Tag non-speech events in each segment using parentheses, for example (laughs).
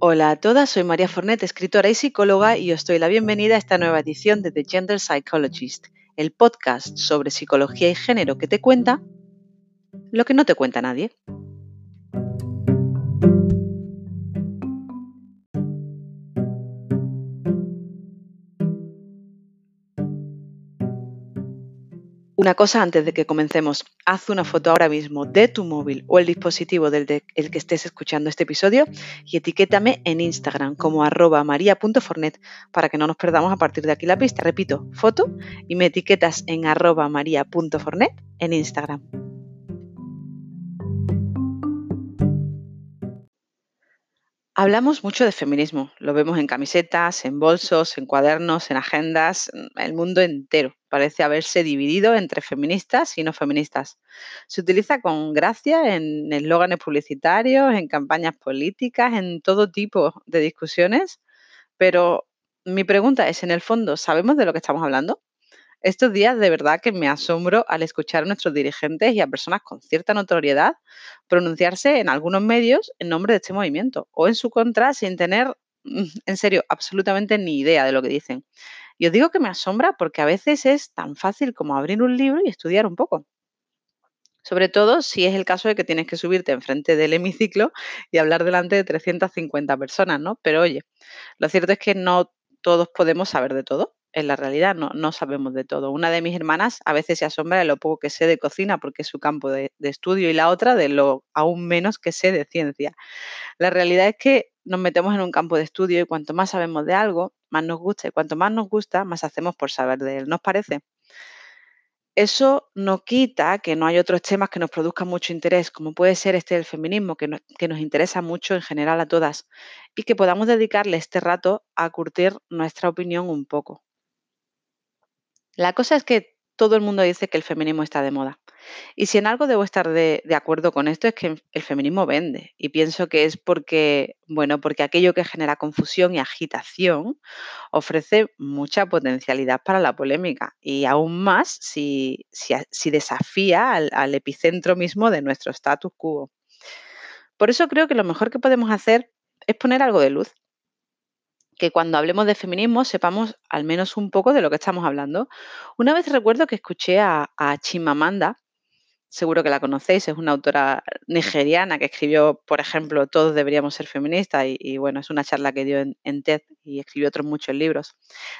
Hola a todas, soy María Fornet, escritora y psicóloga, y os doy la bienvenida a esta nueva edición de The Gender Psychologist, el podcast sobre psicología y género que te cuenta lo que no te cuenta nadie. Una cosa antes de que comencemos, haz una foto ahora mismo de tu móvil o el dispositivo del el que estés escuchando este episodio y etiquétame en Instagram como arroba maria.fornet para que no nos perdamos a partir de aquí la pista. Repito, foto y me etiquetas en arroba maria.fornet en Instagram. Hablamos mucho de feminismo, lo vemos en camisetas, en bolsos, en cuadernos, en agendas, el mundo entero parece haberse dividido entre feministas y no feministas. Se utiliza con gracia en eslóganes publicitarios, en campañas políticas, en todo tipo de discusiones, pero mi pregunta es, en el fondo, ¿sabemos de lo que estamos hablando? Estos días de verdad que me asombro al escuchar a nuestros dirigentes y a personas con cierta notoriedad pronunciarse en algunos medios en nombre de este movimiento o en su contra sin tener, mm, en serio, absolutamente ni idea de lo que dicen. Y os digo que me asombra porque a veces es tan fácil como abrir un libro y estudiar un poco. Sobre todo si es el caso de que tienes que subirte enfrente del hemiciclo y hablar delante de 350 personas, ¿no? Pero oye, lo cierto es que no todos podemos saber de todo en la realidad no, sabemos de todo. Una de mis hermanas a veces se asombra de lo poco que sé de cocina porque es su campo de, estudio y la otra de lo aún menos que sé de ciencia. La realidad es que nos metemos en un campo de estudio y cuanto más sabemos de algo, más nos gusta y cuanto más nos gusta, más hacemos por saber de él. ¿Nos parece? Eso no quita que no hay otros temas que nos produzcan mucho interés, como puede ser este del feminismo, que nos interesa mucho en general a todas, y que podamos dedicarle este rato a curtir nuestra opinión un poco. La cosa es que todo el mundo dice que el feminismo está de moda. Y si en algo debo estar de, acuerdo con esto es que el feminismo vende. Y pienso que es porque, bueno, porque aquello que genera confusión y agitación ofrece mucha potencialidad para la polémica. Y aún más si, si, desafía al, al epicentro mismo de nuestro status quo. Por eso creo que lo mejor que podemos hacer es poner algo de luz que cuando hablemos de feminismo sepamos al menos un poco de lo que estamos hablando. Una vez recuerdo que escuché a, Chimamanda, seguro que la conocéis, es una autora nigeriana que escribió, por ejemplo, Todos deberíamos ser feministas y, bueno, es una charla que dio en, TED y escribió otros muchos libros.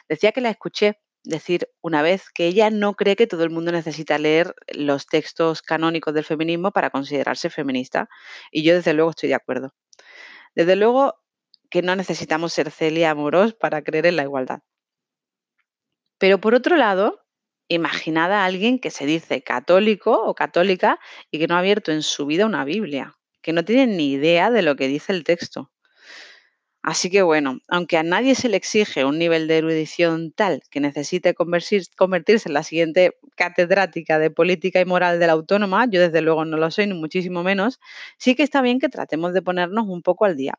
Decía que la escuché decir una vez que ella no cree que todo el mundo necesita leer los textos canónicos del feminismo para considerarse feminista y yo desde luego estoy de acuerdo. Desde luego, que no necesitamos ser Celia Amorós para creer en la igualdad. Pero por otro lado, imaginad a alguien que se dice católico o católica y que no ha abierto en su vida una Biblia, que no tiene ni idea de lo que dice el texto. Así que bueno, aunque a nadie se le exige un nivel de erudición tal que necesite convertirse en la siguiente catedrática de política y moral de la autónoma, yo desde luego no lo soy, ni muchísimo menos, sí que está bien que tratemos de ponernos un poco al día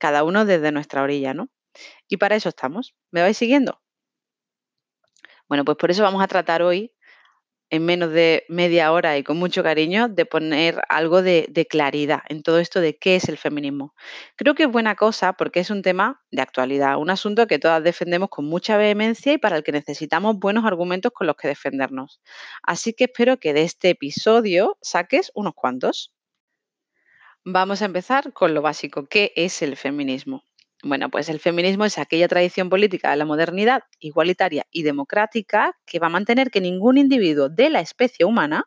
cada uno desde nuestra orilla, ¿no? Y para eso estamos. ¿Me vais siguiendo? Bueno, pues por eso vamos a tratar hoy, en menos de media hora y con mucho cariño, de poner algo de, claridad en todo esto de qué es el feminismo. Creo que es buena cosa porque es un tema de actualidad, un asunto que todas defendemos con mucha vehemencia y para el que necesitamos buenos argumentos con los que defendernos. Así que espero que de este episodio saques unos cuantos. Vamos a empezar con lo básico. ¿Qué es el feminismo? Bueno, pues el feminismo es aquella tradición política de la modernidad igualitaria y democrática que va a mantener que ningún individuo de la especie humana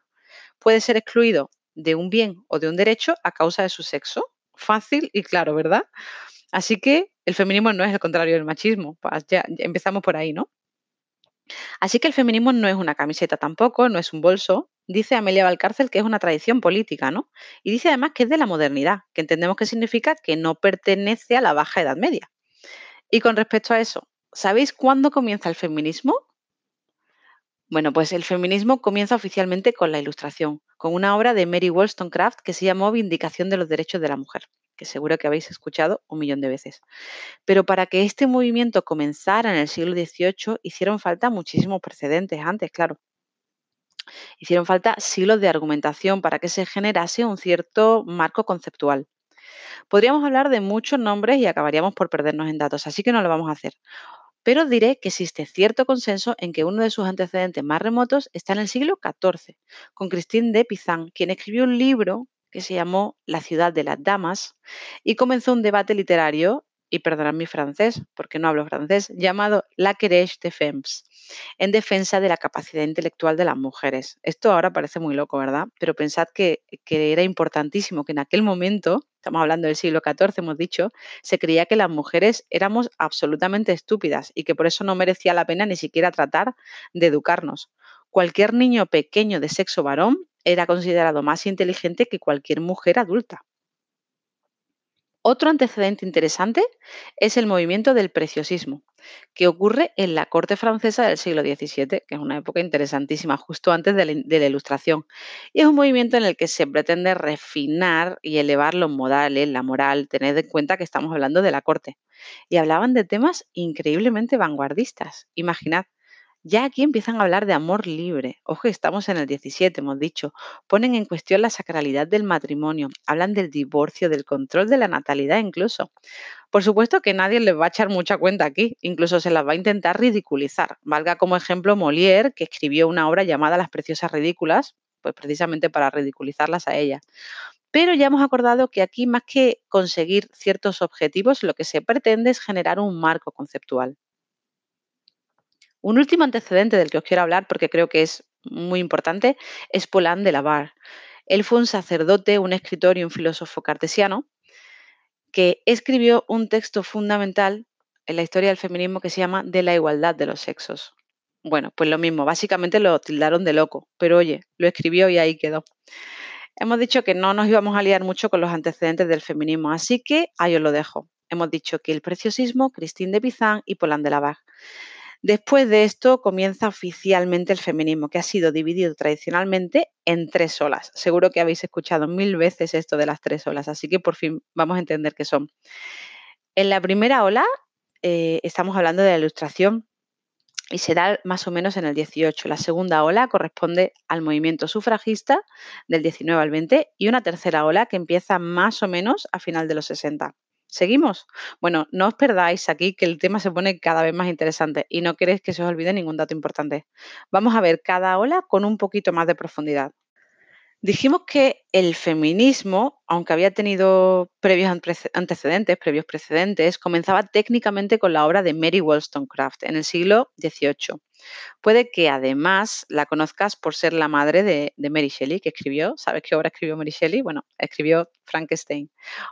puede ser excluido de un bien o de un derecho a causa de su sexo. Fácil y claro, ¿verdad? Así que el feminismo no es el contrario del machismo. Pues ya empezamos por ahí, ¿no? Así que el feminismo no es una camiseta tampoco, no es un bolso, Dice Amelia Valcárcel que es una tradición política, ¿no? Y dice además que es de la modernidad, que entendemos que significa que no pertenece a la baja Edad Media. Y con respecto a eso, ¿sabéis cuándo comienza el feminismo? Bueno, pues el feminismo comienza oficialmente con la Ilustración, con una obra de Mary Wollstonecraft que se llamó Vindicación de los Derechos de la Mujer, seguro que habéis escuchado un millón de veces. Pero para que este movimiento comenzara en el siglo XVIII hicieron falta muchísimos precedentes antes, claro. Hicieron falta siglos de argumentación para que se generase un cierto marco conceptual. Podríamos hablar de muchos nombres y acabaríamos por perdernos en datos, así que no lo vamos a hacer. Pero diré que existe cierto consenso en que uno de sus antecedentes más remotos está en el siglo XIV, con Christine de Pizan, quien escribió un libro que se llamó La ciudad de las damas y comenzó un debate literario, y perdonad mi francés, porque no hablo francés, llamado La querelle de femmes, en defensa de la capacidad intelectual de las mujeres. Esto ahora parece muy loco, ¿verdad? Pero pensad que, que era importantísimo que en aquel momento, estamos hablando del siglo XIV, hemos dicho, se creía que las mujeres éramos absolutamente estúpidas y que por eso no merecía la pena ni siquiera tratar de educarnos. Cualquier niño pequeño de sexo varón era considerado más inteligente que cualquier mujer adulta. Otro antecedente interesante es el movimiento del preciosismo, que ocurre en la corte francesa del siglo XVII, que es una época interesantísima, justo antes de la, de la, Ilustración. Y es un movimiento en el que se pretende refinar y elevar los modales, la moral, tener en cuenta que estamos hablando de la corte. Y hablaban de temas increíblemente vanguardistas. Imaginad, ya aquí empiezan a hablar de amor libre. Ojo, estamos en el 17, hemos dicho. Ponen en cuestión la sacralidad del matrimonio. Hablan del divorcio, del control de la natalidad incluso. Por supuesto que nadie les va a echar mucha cuenta aquí, incluso se las va a intentar ridiculizar. Valga como ejemplo Molière, que escribió una obra llamada Las preciosas ridículas, pues precisamente para ridiculizarlas a ellas. Pero ya hemos acordado que aquí más que conseguir ciertos objetivos, lo que se pretende es generar un marco conceptual. Un último antecedente del que os quiero hablar, porque creo que es muy importante, es Paulin de Lavar. Él fue un sacerdote, un escritor y un filósofo cartesiano que escribió un texto fundamental en la historia del feminismo que se llama De la igualdad de los sexos. Bueno, pues lo mismo, básicamente lo tildaron de loco, pero oye, lo escribió y ahí quedó. Hemos dicho que no nos íbamos a liar mucho con los antecedentes del feminismo, así que ahí os lo dejo. Hemos dicho que el preciosismo, Christine de Pizan y Paulin de Lavar. Después de esto comienza oficialmente el feminismo, que ha sido dividido tradicionalmente en tres olas. Seguro que habéis escuchado mil veces esto de las tres olas, así que por fin vamos a entender qué son. En la primera ola eh, estamos hablando de la ilustración y se da más o menos en el 18. La segunda ola corresponde al movimiento sufragista del 19 al 20 y una tercera ola que empieza más o menos a final de los 60. ¿Seguimos? Bueno, no os perdáis aquí que el tema se pone cada vez más interesante y no queréis que se os olvide ningún dato importante. Vamos a ver cada ola con un poquito más de profundidad. Dijimos que el feminismo, aunque había tenido previos antecedentes, previos precedentes, comenzaba técnicamente con la obra de Mary Wollstonecraft en el siglo XVIII. Puede que además la conozcas por ser la madre de, de, Mary Shelley, que escribió, ¿sabes qué obra escribió Mary Shelley? Bueno, escribió Frankenstein.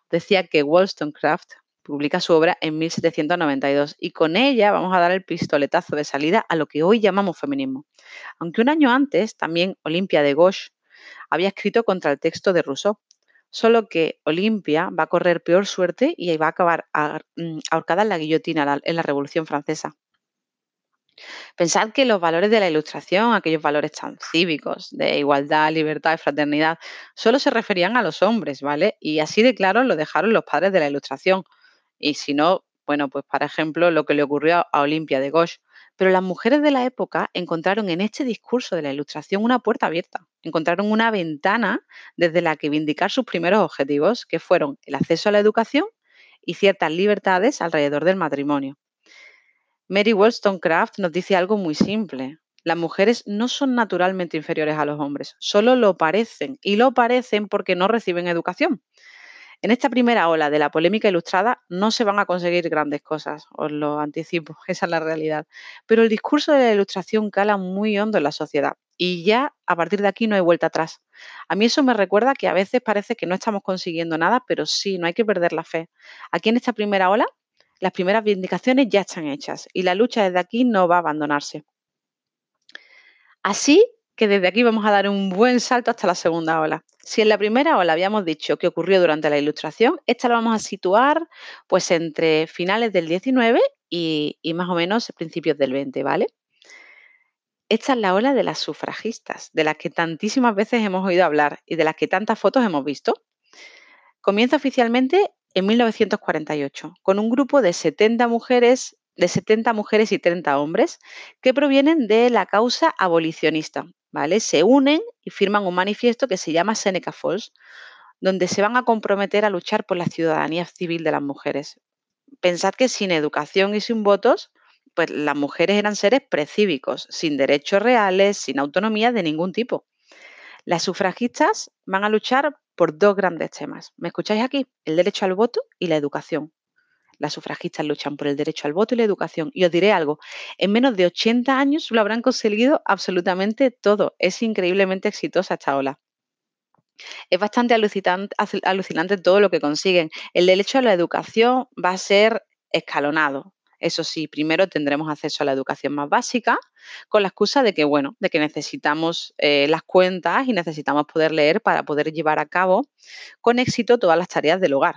Decía que Wollstonecraft publica su obra en 1792 y con ella vamos a dar el pistoletazo de salida a lo que hoy llamamos feminismo. Aunque un año antes también Olimpia de Gauche había escrito contra el texto de Rousseau, solo que Olimpia va a correr peor suerte y va a acabar mm, ahorcada en la guillotina en la Revolución Francesa. Pensad que los valores de la Ilustración, aquellos valores tan cívicos de igualdad, libertad y fraternidad, solo se referían a los hombres, ¿vale? Y así de claro lo dejaron los padres de la Ilustración. Y si no, bueno, pues por ejemplo, lo que le ocurrió a Olimpia de Gauche. Pero las mujeres de la época encontraron en este discurso de la Ilustración una puerta abierta, encontraron una ventana desde la que vindicar sus primeros objetivos, que fueron el acceso a la educación y ciertas libertades alrededor del matrimonio. Mary Wollstonecraft nos dice algo muy simple. Las mujeres no son naturalmente inferiores a los hombres, solo lo parecen, y lo parecen porque no reciben educación. En esta primera ola de la polémica ilustrada no se van a conseguir grandes cosas, os lo anticipo, (laughs) esa es la realidad. Pero el discurso de la ilustración cala muy hondo en la sociedad y ya a partir de aquí no hay vuelta atrás. A mí eso me recuerda que a veces parece que no estamos consiguiendo nada, pero sí, no hay que perder la fe. Aquí en esta primera ola las primeras vindicaciones ya están hechas y la lucha desde aquí no va a abandonarse. Así que desde aquí vamos a dar un buen salto hasta la segunda ola. Si en la primera ola habíamos dicho que ocurrió durante la Ilustración, esta la vamos a situar pues entre finales del 19 y, y más o menos principios del 20, ¿vale? Esta es la ola de las sufragistas, de las que tantísimas veces hemos oído hablar y de las que tantas fotos hemos visto. Comienza oficialmente en 1948, con un grupo de 70 mujeres, de 70 mujeres y 30 hombres que provienen de la causa abolicionista, Se unen y firman un manifiesto que se llama Seneca Falls. donde se van a comprometer a luchar por la ciudadanía civil de las mujeres. Pensad que sin educación y sin votos, pues las mujeres eran seres precívicos, sin derechos reales, sin autonomía de ningún tipo. Las sufragistas van a luchar por dos grandes temas. ¿Me escucháis aquí? El derecho al voto y la educación. Las sufragistas luchan por el derecho al voto y la educación. Y os diré algo, en menos de 80 años lo habrán conseguido absolutamente todo. Es increíblemente exitosa esta ola. Es bastante alucinante, todo lo que consiguen. El derecho a la educación va a ser escalonado. Eso sí, primero tendremos acceso a la educación más básica, con la excusa de que, bueno, de que necesitamos eh, las cuentas y necesitamos poder leer para poder llevar a cabo con éxito todas las tareas del hogar.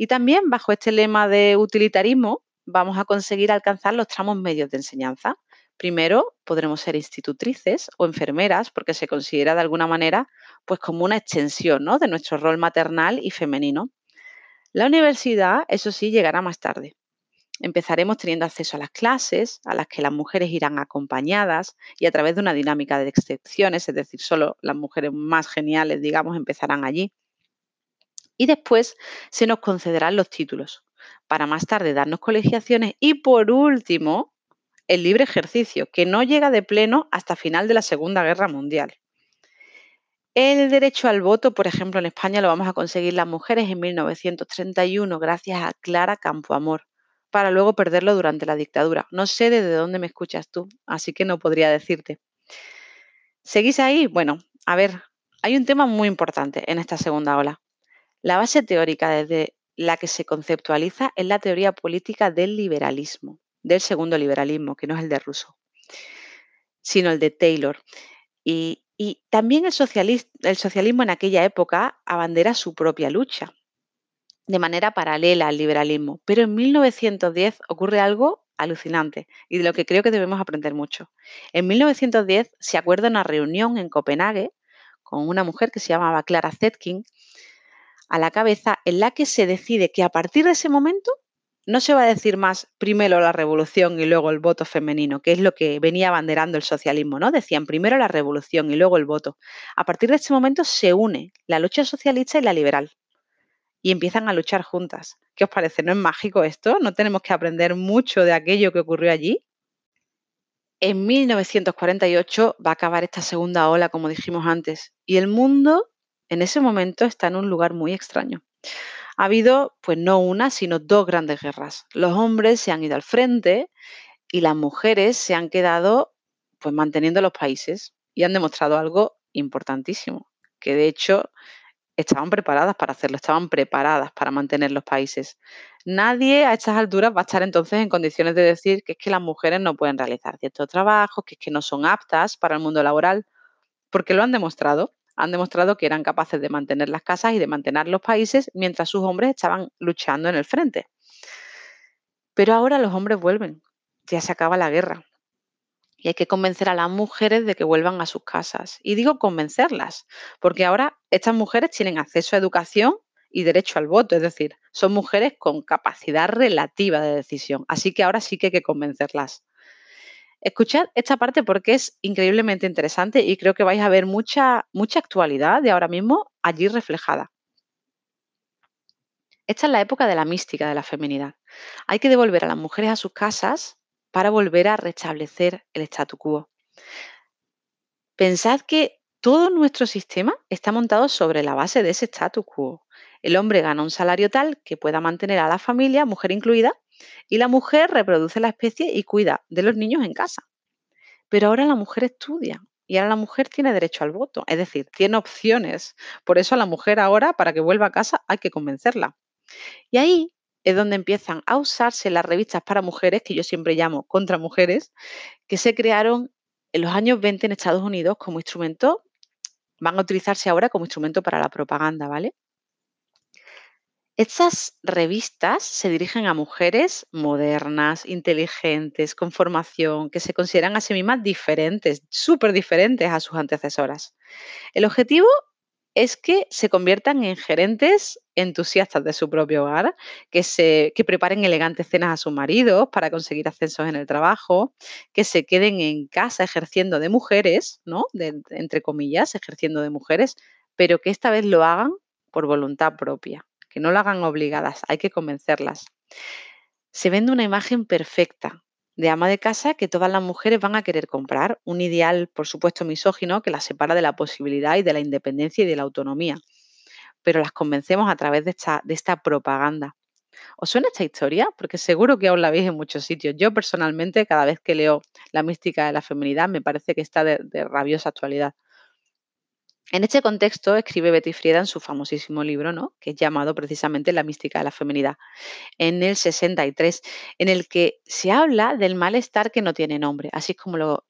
Y también bajo este lema de utilitarismo vamos a conseguir alcanzar los tramos medios de enseñanza. Primero podremos ser institutrices o enfermeras porque se considera de alguna manera pues como una extensión ¿no? de nuestro rol maternal y femenino. La universidad, eso sí, llegará más tarde. Empezaremos teniendo acceso a las clases, a las que las mujeres irán acompañadas y a través de una dinámica de excepciones, es decir, solo las mujeres más geniales, digamos, empezarán allí y después se nos concederán los títulos para más tarde darnos colegiaciones y por último el libre ejercicio, que no llega de pleno hasta final de la Segunda Guerra Mundial. El derecho al voto, por ejemplo, en España lo vamos a conseguir las mujeres en 1931 gracias a Clara Campoamor, para luego perderlo durante la dictadura. No sé desde dónde me escuchas tú, así que no podría decirte. ¿Seguís ahí? Bueno, a ver, hay un tema muy importante en esta segunda ola. La base teórica desde la que se conceptualiza es la teoría política del liberalismo, del segundo liberalismo, que no es el de Rousseau, sino el de Taylor. Y, también el, el socialismo en aquella época abandera su propia lucha, de manera paralela al liberalismo. Pero en 1910 ocurre algo alucinante y de lo que creo que debemos aprender mucho. En 1910 se acuerda una reunión en Copenhague con una mujer que se llamaba Clara Zetkin, a la cabeza en la que se decide que a partir de ese momento no se va a decir más primero la revolución y luego el voto femenino, que es lo que venía abanderando el socialismo, ¿no? Decían primero la revolución y luego el voto. A partir de ese momento se une la lucha socialista y la liberal y empiezan a luchar juntas. ¿Qué os parece? ¿No es mágico esto? ¿No tenemos que aprender mucho de aquello que ocurrió allí? En 1948 va a acabar esta segunda ola, como dijimos antes, y el mundo en ese momento está en un lugar muy extraño. Ha habido, pues no una, sino dos grandes guerras. Los hombres se han ido al frente y las mujeres se han quedado, pues manteniendo los países y han demostrado algo importantísimo, que de hecho estaban preparadas para hacerlo, estaban preparadas para mantener los países. Nadie a estas alturas va a estar entonces en condiciones de decir que es que las mujeres no pueden realizar ciertos trabajos, que es que no son aptas para el mundo laboral, porque lo han demostrado han demostrado que eran capaces de mantener las casas y de mantener los países mientras sus hombres estaban luchando en el frente. Pero ahora los hombres vuelven, ya se acaba la guerra. Y hay que convencer a las mujeres de que vuelvan a sus casas. Y digo convencerlas, porque ahora estas mujeres tienen acceso a educación y derecho al voto, es decir, son mujeres con capacidad relativa de decisión. Así que ahora sí que hay que convencerlas. Escuchad esta parte porque es increíblemente interesante y creo que vais a ver mucha, mucha actualidad de ahora mismo allí reflejada. Esta es la época de la mística de la feminidad. Hay que devolver a las mujeres a sus casas para volver a restablecer el statu quo. Pensad que todo nuestro sistema está montado sobre la base de ese statu quo. El hombre gana un salario tal que pueda mantener a la familia, mujer incluida, y la mujer reproduce la especie y cuida de los niños en casa. Pero ahora la mujer estudia y ahora la mujer tiene derecho al voto, es decir, tiene opciones. Por eso a la mujer ahora, para que vuelva a casa, hay que convencerla. Y ahí es donde empiezan a usarse las revistas para mujeres, que yo siempre llamo contra mujeres, que se crearon en los años 20 en Estados Unidos como instrumento, van a utilizarse ahora como instrumento para la propaganda, ¿vale? Estas revistas se dirigen a mujeres modernas, inteligentes, con formación, que se consideran a sí mismas diferentes, súper diferentes a sus antecesoras. El objetivo es que se conviertan en gerentes entusiastas de su propio hogar, que, se, que preparen elegantes cenas a sus maridos para conseguir ascensos en el trabajo, que se queden en casa ejerciendo de mujeres, ¿no? entre comillas, ejerciendo de mujeres, pero que esta vez lo hagan por voluntad propia, que no lo hagan obligadas, hay que convencerlas. Se vende una imagen perfecta de ama de casa que todas las mujeres van a querer comprar, un ideal, por supuesto, misógino que las separa de la posibilidad y de la independencia y de la autonomía, pero las convencemos a través de esta, de esta propaganda. ¿Os suena esta historia? Porque seguro que aún la veis en muchos sitios. Yo personalmente, cada vez que leo la mística de la feminidad, me parece que está de, de rabiosa actualidad. En este contexto escribe Betty Friedan su famosísimo libro, ¿no? que es llamado precisamente La mística de la feminidad, en el 63, en el que se habla del malestar que no tiene nombre, así es como lo,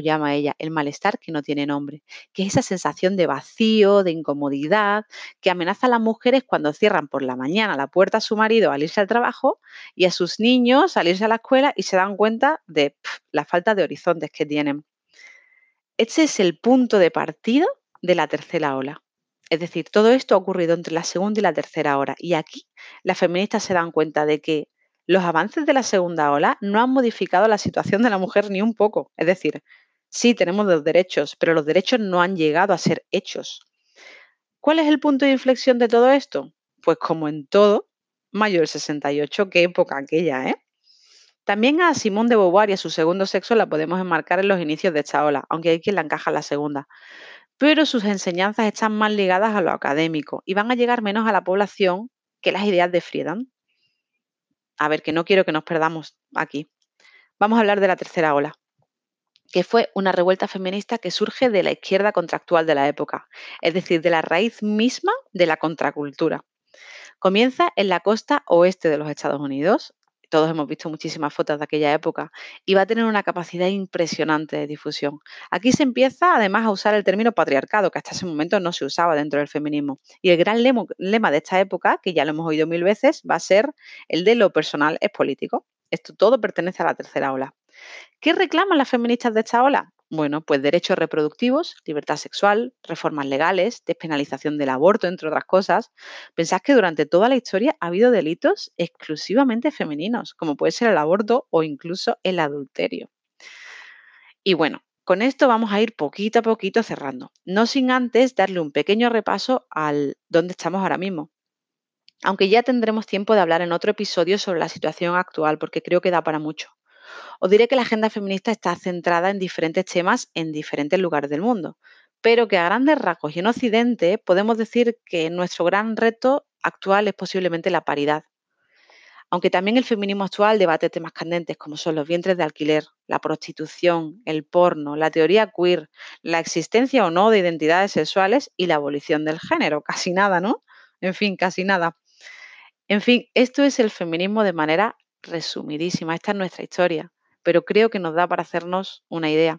llama ella, el malestar que no tiene nombre, que es esa sensación de vacío, de incomodidad, que amenaza a las mujeres cuando cierran por la mañana la puerta a su marido al irse al trabajo y a sus niños al irse a la escuela y se dan cuenta de la falta de horizontes que tienen. Este es el punto de partida de la tercera ola. Es decir, todo esto ha ocurrido entre la segunda y la tercera ola. Y aquí las feministas se dan cuenta de que los avances de la segunda ola no han modificado la situación de la mujer ni un poco. Es decir, sí tenemos los derechos, pero los derechos no han llegado a ser hechos. ¿Cuál es el punto de inflexión de todo esto? Pues como en todo, mayo del 68, qué época aquella, ¿eh? También a Simone de Beauvoir y a su segundo sexo la podemos enmarcar en los inicios de esta ola, aunque hay quien la encaja en la segunda pero sus enseñanzas están más ligadas a lo académico y van a llegar menos a la población que las ideas de Friedan. A ver, que no quiero que nos perdamos aquí. Vamos a hablar de la tercera ola, que fue una revuelta feminista que surge de la izquierda contractual de la época, es decir, de la raíz misma de la contracultura. Comienza en la costa oeste de los Estados Unidos, todos hemos visto muchísimas fotos de aquella época, y va a tener una capacidad impresionante de difusión. Aquí se empieza además a usar el término patriarcado, que hasta ese momento no se usaba dentro del feminismo. Y el gran lema de esta época, que ya lo hemos oído mil veces, va a ser el de lo personal es político. Esto todo pertenece a la tercera ola. ¿Qué reclaman las feministas de esta ola? Bueno, pues derechos reproductivos, libertad sexual, reformas legales, despenalización del aborto, entre otras cosas. Pensad que durante toda la historia ha habido delitos exclusivamente femeninos, como puede ser el aborto o incluso el adulterio. Y bueno, con esto vamos a ir poquito a poquito cerrando, no sin antes darle un pequeño repaso al dónde estamos ahora mismo. Aunque ya tendremos tiempo de hablar en otro episodio sobre la situación actual, porque creo que da para mucho. Os diré que la agenda feminista está centrada en diferentes temas en diferentes lugares del mundo, pero que a grandes rasgos y en Occidente podemos decir que nuestro gran reto actual es posiblemente la paridad. Aunque también el feminismo actual debate temas candentes como son los vientres de alquiler, la prostitución, el porno, la teoría queer, la existencia o no de identidades sexuales y la abolición del género. (laughs) Casi nada, ¿no? En fin, casi nada. En fin, esto es el feminismo de manera resumidísima. Esta es nuestra historia, pero creo que nos da para hacernos una idea.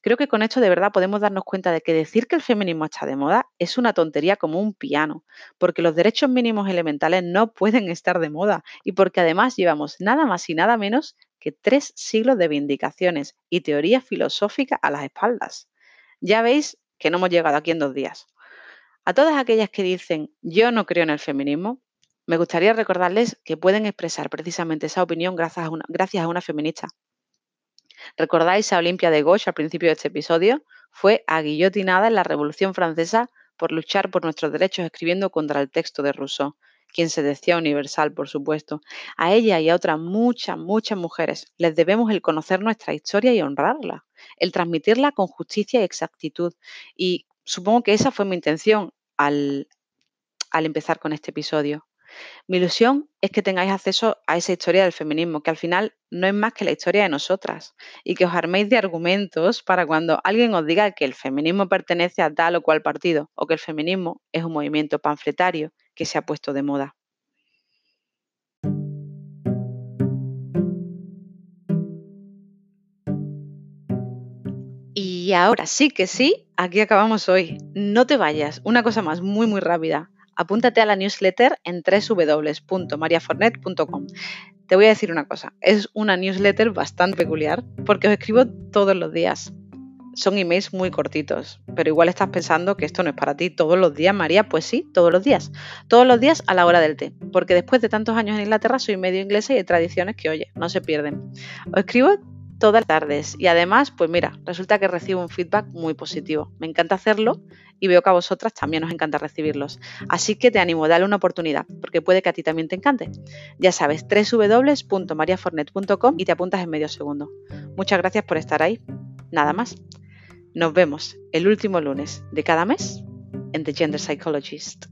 Creo que con esto de verdad podemos darnos cuenta de que decir que el feminismo está de moda es una tontería como un piano, porque los derechos mínimos elementales no pueden (laughs) estar de moda y porque además llevamos nada más y nada menos que tres siglos de vindicaciones y teoría filosófica a las espaldas. Ya veis que no hemos llegado aquí en dos días. A todas aquellas que dicen yo no creo en el feminismo, me gustaría recordarles que pueden expresar precisamente esa opinión gracias a una, feminista. ¿Recordáis a Olimpia de Gauche al principio de este episodio? Fue aguillotinada en la Revolución Francesa por luchar por nuestros derechos escribiendo contra el texto de Rousseau, quien se decía universal, por supuesto. A ella y a otras muchas, muchas mujeres les debemos el conocer nuestra historia y honrarla, el transmitirla con justicia y exactitud. Y supongo que esa fue mi intención al, al empezar con este episodio. Mi ilusión es que tengáis acceso a esa historia del feminismo, que al final no es más que la historia de nosotras, y que os arméis de argumentos para cuando alguien os diga que el feminismo pertenece a tal o cual partido, o que el feminismo es un movimiento panfletario que se ha puesto de moda. Y ahora sí que sí, aquí acabamos hoy. No te vayas, una cosa más muy muy rápida apúntate a la newsletter en www.mariafornet.com. Te voy a decir una cosa, es una newsletter bastante peculiar porque os escribo todos los días. Son emails muy cortitos, pero igual estás pensando que esto no es para ti todos los días, María. Pues sí, todos los días. Todos los días a la hora del té, porque después de tantos años en Inglaterra soy medio inglesa y hay tradiciones que, oye, no se pierden. Os escribo todas las tardes y además, pues mira, resulta que recibo un feedback muy positivo. Me encanta hacerlo y veo que a vosotras también os encanta recibirlos. Así que te animo, a darle una oportunidad, porque puede que a ti también te encante. Ya sabes, www.mariafornet.com y te apuntas en medio segundo. Muchas gracias por estar ahí. Nada más. Nos vemos el último lunes de cada mes en The Gender Psychologist.